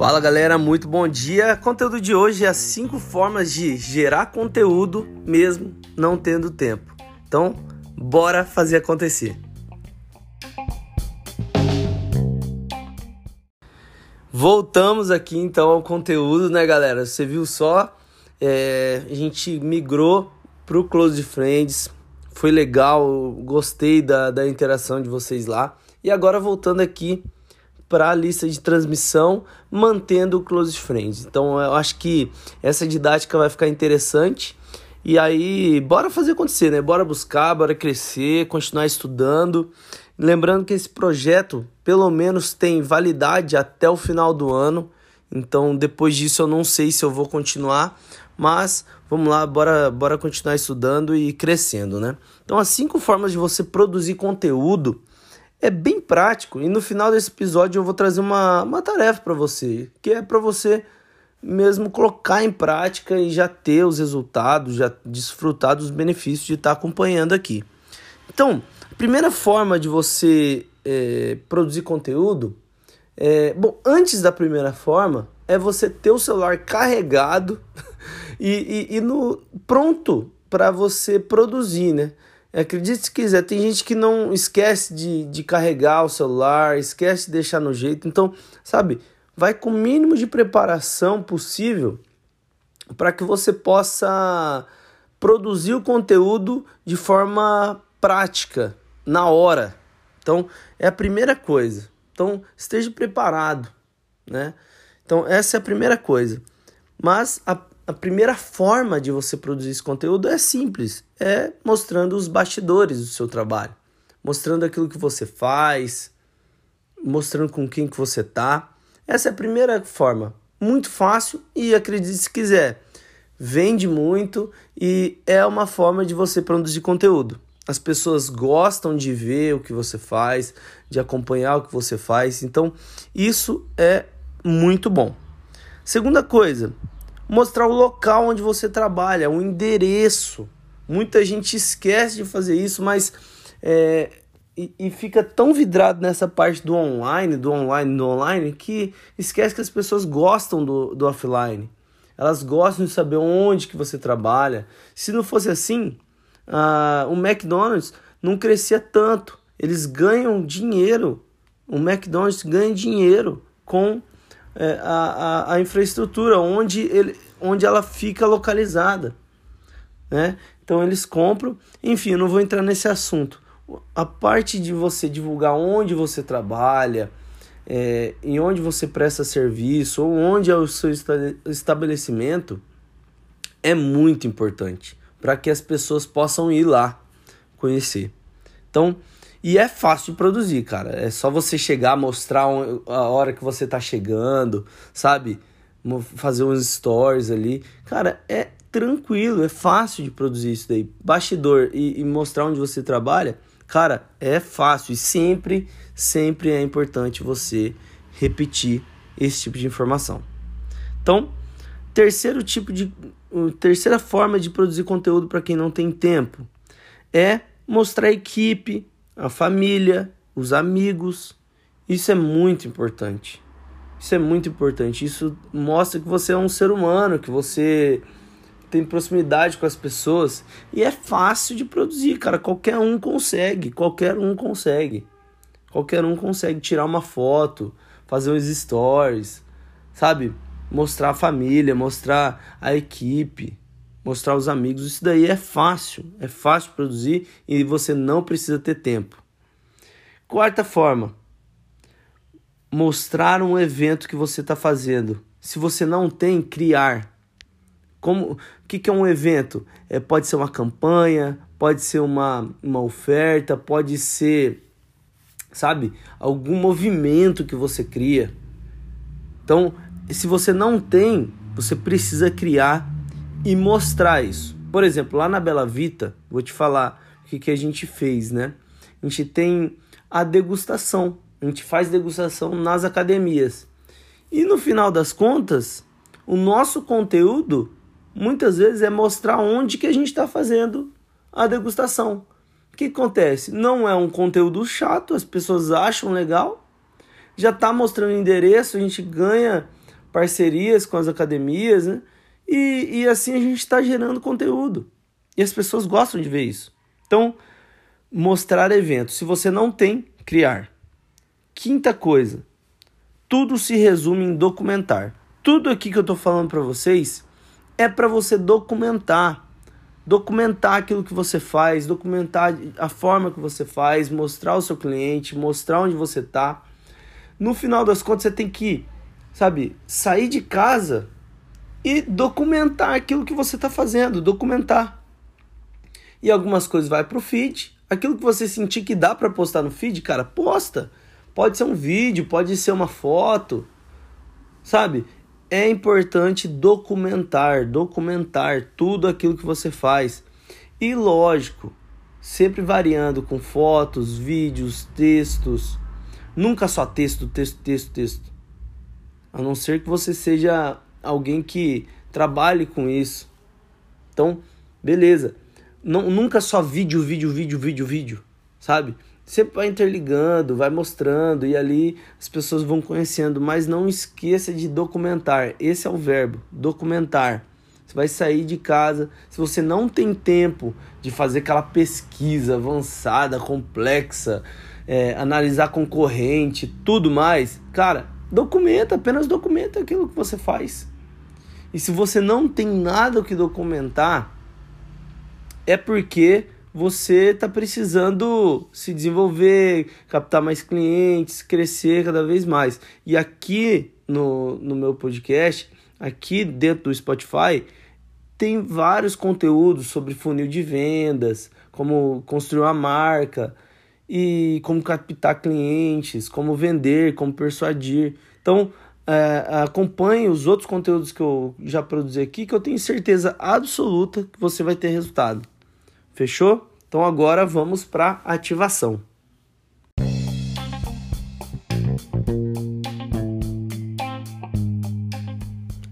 Fala galera, muito bom dia. Conteúdo de hoje é as 5 formas de gerar conteúdo mesmo não tendo tempo. Então, bora fazer acontecer. Voltamos aqui então ao conteúdo, né, galera? Você viu só? É, a gente migrou pro Close Friends. Foi legal, gostei da, da interação de vocês lá. E agora voltando aqui para a lista de transmissão, mantendo o Close Friends. Então eu acho que essa didática vai ficar interessante. E aí, bora fazer acontecer, né? Bora buscar, bora crescer, continuar estudando. Lembrando que esse projeto, pelo menos, tem validade até o final do ano. Então, depois disso, eu não sei se eu vou continuar, mas vamos lá, bora, bora continuar estudando e crescendo, né? Então, as cinco formas de você produzir conteúdo é bem prático e no final desse episódio eu vou trazer uma, uma tarefa para você, que é para você mesmo colocar em prática e já ter os resultados, já desfrutar dos benefícios de estar tá acompanhando aqui. Então, a primeira forma de você é, produzir conteúdo, é, bom, antes da primeira forma, é você ter o celular carregado e, e, e no, pronto para você produzir, né? Acredite se quiser, tem gente que não esquece de, de carregar o celular, esquece de deixar no jeito. Então, sabe, vai com o mínimo de preparação possível para que você possa produzir o conteúdo de forma prática, na hora. Então, é a primeira coisa. Então, esteja preparado, né? Então, essa é a primeira coisa. Mas a a primeira forma de você produzir esse conteúdo é simples, é mostrando os bastidores do seu trabalho, mostrando aquilo que você faz, mostrando com quem que você tá. Essa é a primeira forma, muito fácil e acredite se quiser, vende muito e é uma forma de você produzir conteúdo. As pessoas gostam de ver o que você faz, de acompanhar o que você faz, então isso é muito bom. Segunda coisa, mostrar o local onde você trabalha, o endereço. Muita gente esquece de fazer isso, mas é, e, e, fica tão vidrado nessa parte do online, do online, do online, que esquece que as pessoas gostam do, do offline. Elas gostam de saber onde que você trabalha. Se não fosse assim, uh, o McDonald's não crescia tanto. Eles ganham dinheiro. O McDonald's ganha dinheiro com é, a, a, a, infraestrutura, onde, ele, onde ela fica localizada. Né? Então eles compram, enfim, eu não vou entrar nesse assunto. A parte de você divulgar onde você trabalha, é, em onde você presta serviço, ou onde é o seu estabelecimento, é muito importante para que as pessoas possam ir lá conhecer. Então, e é fácil de produzir, cara. É só você chegar, mostrar a hora que você tá chegando, sabe? Fazer uns stories ali. Cara, é tranquilo, é fácil de produzir isso daí. Bastidor e, e mostrar onde você trabalha, cara, é fácil. E sempre, sempre é importante você repetir esse tipo de informação. Então, terceiro tipo de. Terceira forma de produzir conteúdo para quem não tem tempo é mostrar a equipe, a família, os amigos. Isso é muito importante. Isso é muito importante. Isso mostra que você é um ser humano, que você tem proximidade com as pessoas e é fácil de produzir, cara. Qualquer um consegue, qualquer um consegue. Qualquer um consegue tirar uma foto, fazer uns stories, sabe? Mostrar a família, mostrar a equipe mostrar os amigos. Isso daí é fácil, é fácil produzir e você não precisa ter tempo. Quarta forma, mostrar um evento que você está fazendo. Se você não tem, criar. Como, o que, que é um evento? É, pode ser uma campanha, pode ser uma, uma oferta, pode ser, sabe, algum movimento que você cria. Então, se você não tem, você precisa criar e mostrar isso. Por exemplo, lá na Bela Vita, vou te falar o que, que a gente fez, né? A gente tem a degustação, a gente faz degustação nas academias. E no final das contas, o nosso conteúdo muitas vezes é mostrar onde que a gente está fazendo a degustação. O que acontece? Não é um conteúdo chato, as pessoas acham legal, já está mostrando endereço, a gente ganha parcerias com as academias, né? E, e assim a gente está gerando conteúdo. E as pessoas gostam de ver isso. Então, mostrar eventos. Se você não tem, criar. Quinta coisa, tudo se resume em documentar. Tudo aqui que eu estou falando para vocês é para você documentar. Documentar aquilo que você faz, documentar a forma que você faz, mostrar o seu cliente, mostrar onde você está. No final das contas, você tem que, sabe, sair de casa e documentar aquilo que você está fazendo, documentar. E algumas coisas vai para o feed. Aquilo que você sentir que dá para postar no feed, cara, posta. Pode ser um vídeo, pode ser uma foto, sabe? É importante documentar, documentar tudo aquilo que você faz. E lógico, sempre variando com fotos, vídeos, textos. Nunca só texto, texto, texto, texto. A não ser que você seja alguém que trabalhe com isso. Então, beleza. Não, nunca só vídeo, vídeo, vídeo, vídeo, vídeo, sabe? Sempre vai interligando, vai mostrando e ali as pessoas vão conhecendo, mas não esqueça de documentar. Esse é o verbo, documentar. Você vai sair de casa, se você não tem tempo de fazer aquela pesquisa avançada, complexa, é, analisar concorrente, tudo mais, cara, documenta, apenas documenta aquilo que você faz. E se você não tem nada que documentar, é porque você está precisando se desenvolver, captar mais clientes, crescer cada vez mais. E aqui no, no meu podcast, aqui dentro do Spotify, tem vários conteúdos sobre funil de vendas, como construir uma marca e como captar clientes, como vender, como persuadir. Então, é, acompanhe os outros conteúdos que eu já produzi aqui, que eu tenho certeza absoluta que você vai ter resultado. Fechou? Então agora vamos para ativação.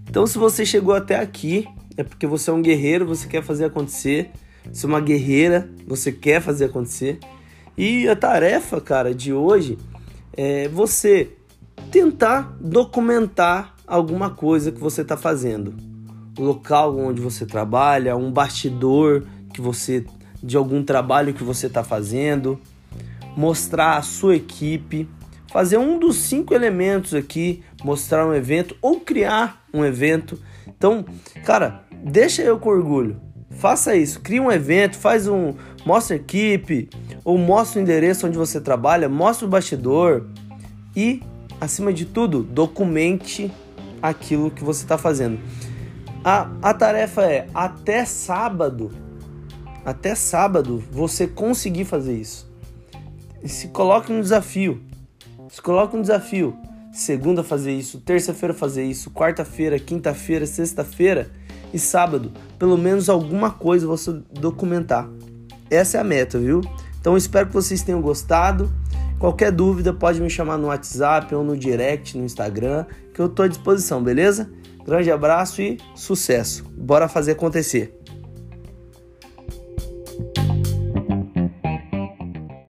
Então se você chegou até aqui, é porque você é um guerreiro, você quer fazer acontecer. Você é uma guerreira, você quer fazer acontecer. E a tarefa, cara, de hoje é você tentar documentar alguma coisa que você está fazendo. O local onde você trabalha, um bastidor que você de algum trabalho que você está fazendo, mostrar a sua equipe, fazer um dos cinco elementos aqui, mostrar um evento ou criar um evento. Então, cara, deixa eu com orgulho. Faça isso, cria um evento, faz um, mostra a equipe ou mostra o endereço onde você trabalha, mostra o bastidor e acima de tudo, documente aquilo que você está fazendo. A, a tarefa é até sábado, até sábado você conseguir fazer isso. Se coloque um desafio. Se coloque um desafio. Segunda fazer isso, terça-feira fazer isso, quarta-feira, quinta-feira, sexta-feira e sábado, pelo menos alguma coisa você documentar. Essa é a meta, viu? Então espero que vocês tenham gostado. Qualquer dúvida pode me chamar no WhatsApp ou no direct no Instagram, que eu estou à disposição, beleza? Grande abraço e sucesso. Bora fazer acontecer.